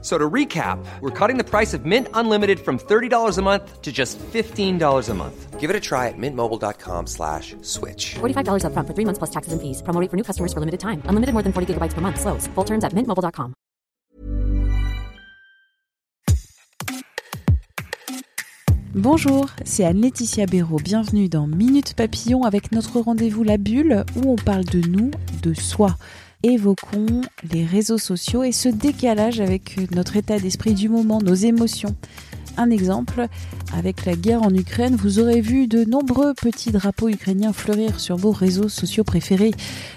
So to recap, we're cutting the price of Mint Unlimited from $30 a month to just $15 a month. Give it a try at mintmobile.com slash switch. $45 upfront for three months plus taxes and fees. Promo rate for new customers for limited time. Unlimited more than 40 gigabytes per month. Slows. Full terms at mintmobile.com. Bonjour, c'est Anne-Laetitia Béraud. Bienvenue dans Minute Papillon avec notre rendez-vous La Bulle où on parle de nous, de soi. Évoquons les réseaux sociaux et ce décalage avec notre état d'esprit du moment, nos émotions. Un exemple, avec la guerre en Ukraine, vous aurez vu de nombreux petits drapeaux ukrainiens fleurir sur vos réseaux sociaux préférés.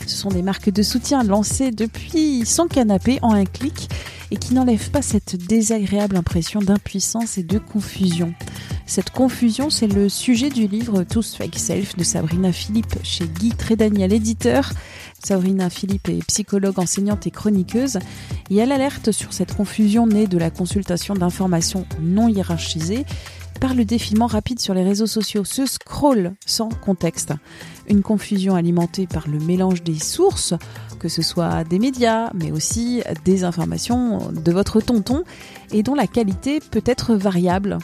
Ce sont des marques de soutien lancées depuis son canapé en un clic et qui n'enlèvent pas cette désagréable impression d'impuissance et de confusion. Cette confusion, c'est le sujet du livre Tous Fake Self de Sabrina Philippe chez Guy Trédaniel, éditeur. Sabrina Philippe est psychologue, enseignante et chroniqueuse et elle alerte sur cette confusion née de la consultation d'informations non hiérarchisées par le défilement rapide sur les réseaux sociaux, ce scroll sans contexte. Une confusion alimentée par le mélange des sources, que ce soit des médias, mais aussi des informations de votre tonton, et dont la qualité peut être variable.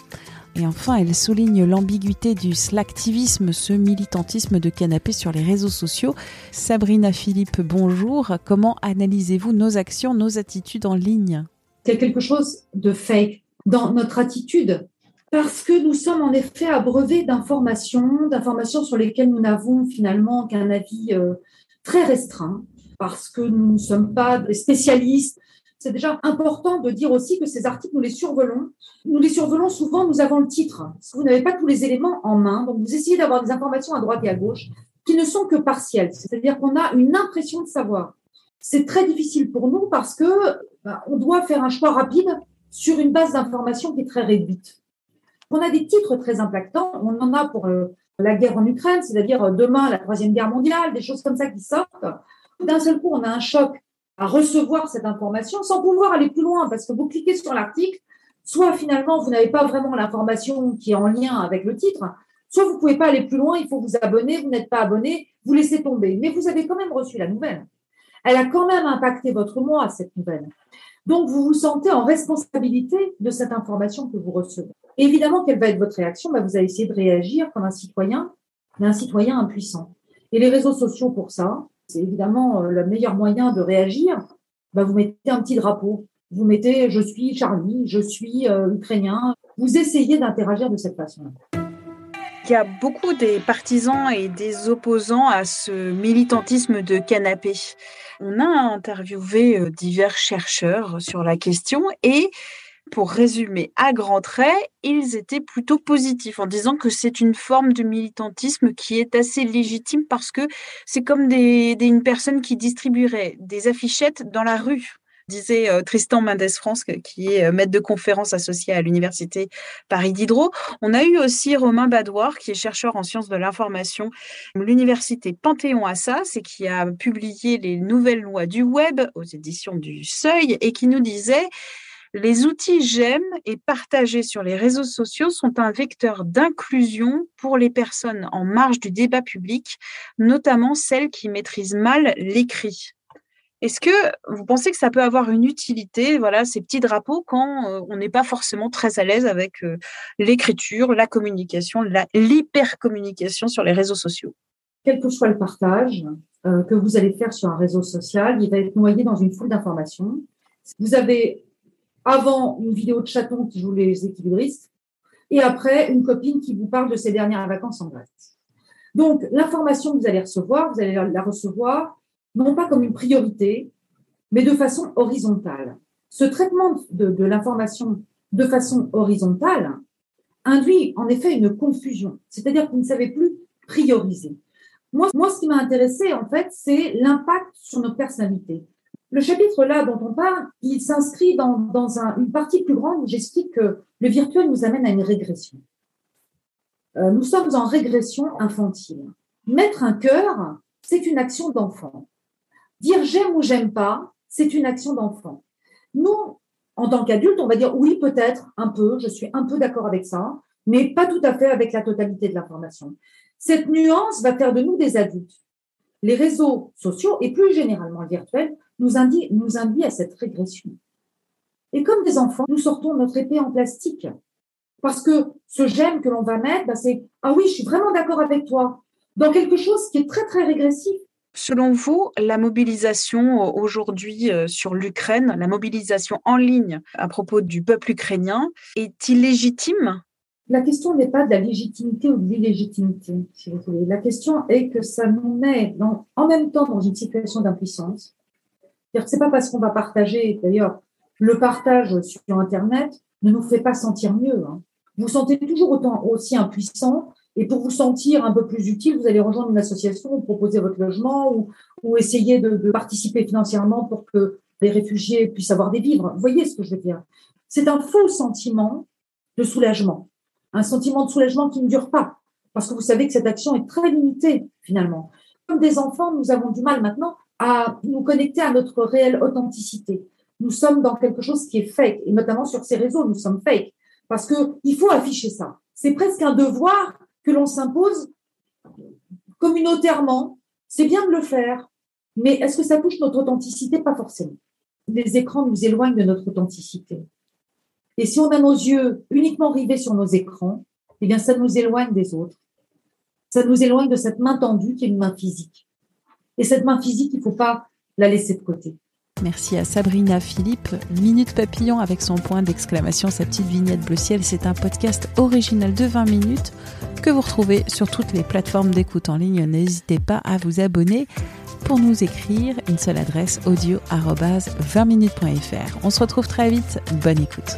Et enfin, elle souligne l'ambiguïté du slacktivisme, ce militantisme de canapé sur les réseaux sociaux. Sabrina Philippe, bonjour. Comment analysez-vous nos actions, nos attitudes en ligne? Il quelque chose de fake dans notre attitude parce que nous sommes en effet abreuvés d'informations, d'informations sur lesquelles nous n'avons finalement qu'un avis euh, très restreint, parce que nous ne sommes pas spécialistes. C'est déjà important de dire aussi que ces articles, nous les survolons. Nous les survolons souvent, nous avons le titre. Vous n'avez pas tous les éléments en main, donc vous essayez d'avoir des informations à droite et à gauche qui ne sont que partielles. C'est-à-dire qu'on a une impression de savoir. C'est très difficile pour nous parce que bah, on doit faire un choix rapide sur une base d'informations qui est très réduite. On a des titres très impactants. On en a pour euh, la guerre en Ukraine, c'est-à-dire euh, demain la troisième guerre mondiale, des choses comme ça qui sortent. D'un seul coup, on a un choc à recevoir cette information sans pouvoir aller plus loin parce que vous cliquez sur l'article, soit finalement vous n'avez pas vraiment l'information qui est en lien avec le titre, soit vous pouvez pas aller plus loin, il faut vous abonner, vous n'êtes pas abonné, vous laissez tomber. Mais vous avez quand même reçu la nouvelle. Elle a quand même impacté votre mois, cette nouvelle. Donc, vous vous sentez en responsabilité de cette information que vous recevez. évidemment, quelle va être votre réaction? Bah, Vous allez essayer de réagir comme un citoyen, mais un citoyen impuissant. Et les réseaux sociaux, pour ça, c'est évidemment euh, le meilleur moyen de réagir. Bah, vous mettez un petit drapeau. Vous mettez je suis Charlie, je suis euh, ukrainien. Vous essayez d'interagir de cette façon. Il y a beaucoup des partisans et des opposants à ce militantisme de canapé. On a interviewé euh, divers chercheurs sur la question et pour résumer à grands traits, ils étaient plutôt positifs en disant que c'est une forme de militantisme qui est assez légitime parce que c'est comme des, une personne qui distribuerait des affichettes dans la rue disait euh, Tristan Mendes France, qui est euh, maître de conférence associé à l'université Paris Diderot. On a eu aussi Romain Badoir, qui est chercheur en sciences de l'information, l'université Panthéon-Assas, et qui a publié les nouvelles lois du web aux éditions du Seuil, et qui nous disait les outils j'aime et partagés sur les réseaux sociaux sont un vecteur d'inclusion pour les personnes en marge du débat public, notamment celles qui maîtrisent mal l'écrit. Est-ce que vous pensez que ça peut avoir une utilité, voilà, ces petits drapeaux, quand euh, on n'est pas forcément très à l'aise avec euh, l'écriture, la communication, l'hypercommunication sur les réseaux sociaux? Quel que soit le partage euh, que vous allez faire sur un réseau social, il va être noyé dans une foule d'informations. Vous avez avant une vidéo de chaton qui joue les équilibristes et après une copine qui vous parle de ses dernières vacances en Grèce. Donc, l'information que vous allez recevoir, vous allez la recevoir non pas comme une priorité, mais de façon horizontale. Ce traitement de, l'information de façon horizontale induit en effet une confusion, c'est-à-dire que vous ne savez plus prioriser. Moi, moi ce qui m'a intéressé, en fait, c'est l'impact sur nos personnalités. Le chapitre là dont on parle, il s'inscrit dans, une partie plus grande où j'explique que le virtuel nous amène à une régression. Euh, nous sommes en régression infantile. Mettre un cœur, c'est une action d'enfant. Dire j'aime ou j'aime pas, c'est une action d'enfant. Nous, en tant qu'adultes, on va dire oui, peut-être, un peu, je suis un peu d'accord avec ça, mais pas tout à fait avec la totalité de l'information. Cette nuance va faire de nous des adultes. Les réseaux sociaux et plus généralement le virtuel nous, induit, à cette régression. Et comme des enfants, nous sortons notre épée en plastique. Parce que ce j'aime que l'on va mettre, bah, c'est ah oui, je suis vraiment d'accord avec toi, dans quelque chose qui est très très régressif. Selon vous, la mobilisation euh, aujourd'hui euh, sur l'Ukraine, la mobilisation en ligne à propos du peuple ukrainien, est illégitime? La question n'est pas de la légitimité ou de l'illégitimité, si vous voulez. La question est que ça nous met dans, en même temps dans une situation d'impuissance. C'est pas parce qu'on va partager, d'ailleurs, le partage sur Internet ne nous fait pas sentir mieux. Hein. Vous vous sentez toujours autant aussi impuissant et pour vous sentir un peu plus utile, vous allez rejoindre une association ou proposer votre logement ou, ou essayer de, de, participer financièrement pour que les réfugiés puissent avoir des vivres. Vous voyez ce que je veux dire C'est un faux sentiment de soulagement, un sentiment de soulagement qui ne dure pas, parce que vous savez que cette action est très limitée finalement. Comme des enfants, nous avons du mal maintenant à nous connecter à notre réelle authenticité. Nous sommes dans quelque chose qui est fake, et notamment sur ces réseaux, nous sommes fake, parce que il faut afficher ça. C'est presque un devoir que l'on s'impose communautairement. C'est bien de le faire, mais est-ce que ça touche notre authenticité? Pas forcément. Les écrans nous éloignent de notre authenticité. Et si on a nos yeux uniquement rivés sur nos écrans, eh bien, ça nous éloigne des autres. Ça nous éloigne de cette main tendue qui est une main physique. Et cette main physique, il ne faut pas la laisser de côté. Merci à Sabrina Philippe. Minute Papillon avec son point d'exclamation, sa petite vignette bleu ciel. C'est un podcast original de 20 minutes que vous retrouvez sur toutes les plateformes d'écoute en ligne. N'hésitez pas à vous abonner. Pour nous écrire, une seule adresse audio 20minutes.fr. On se retrouve très vite. Bonne écoute.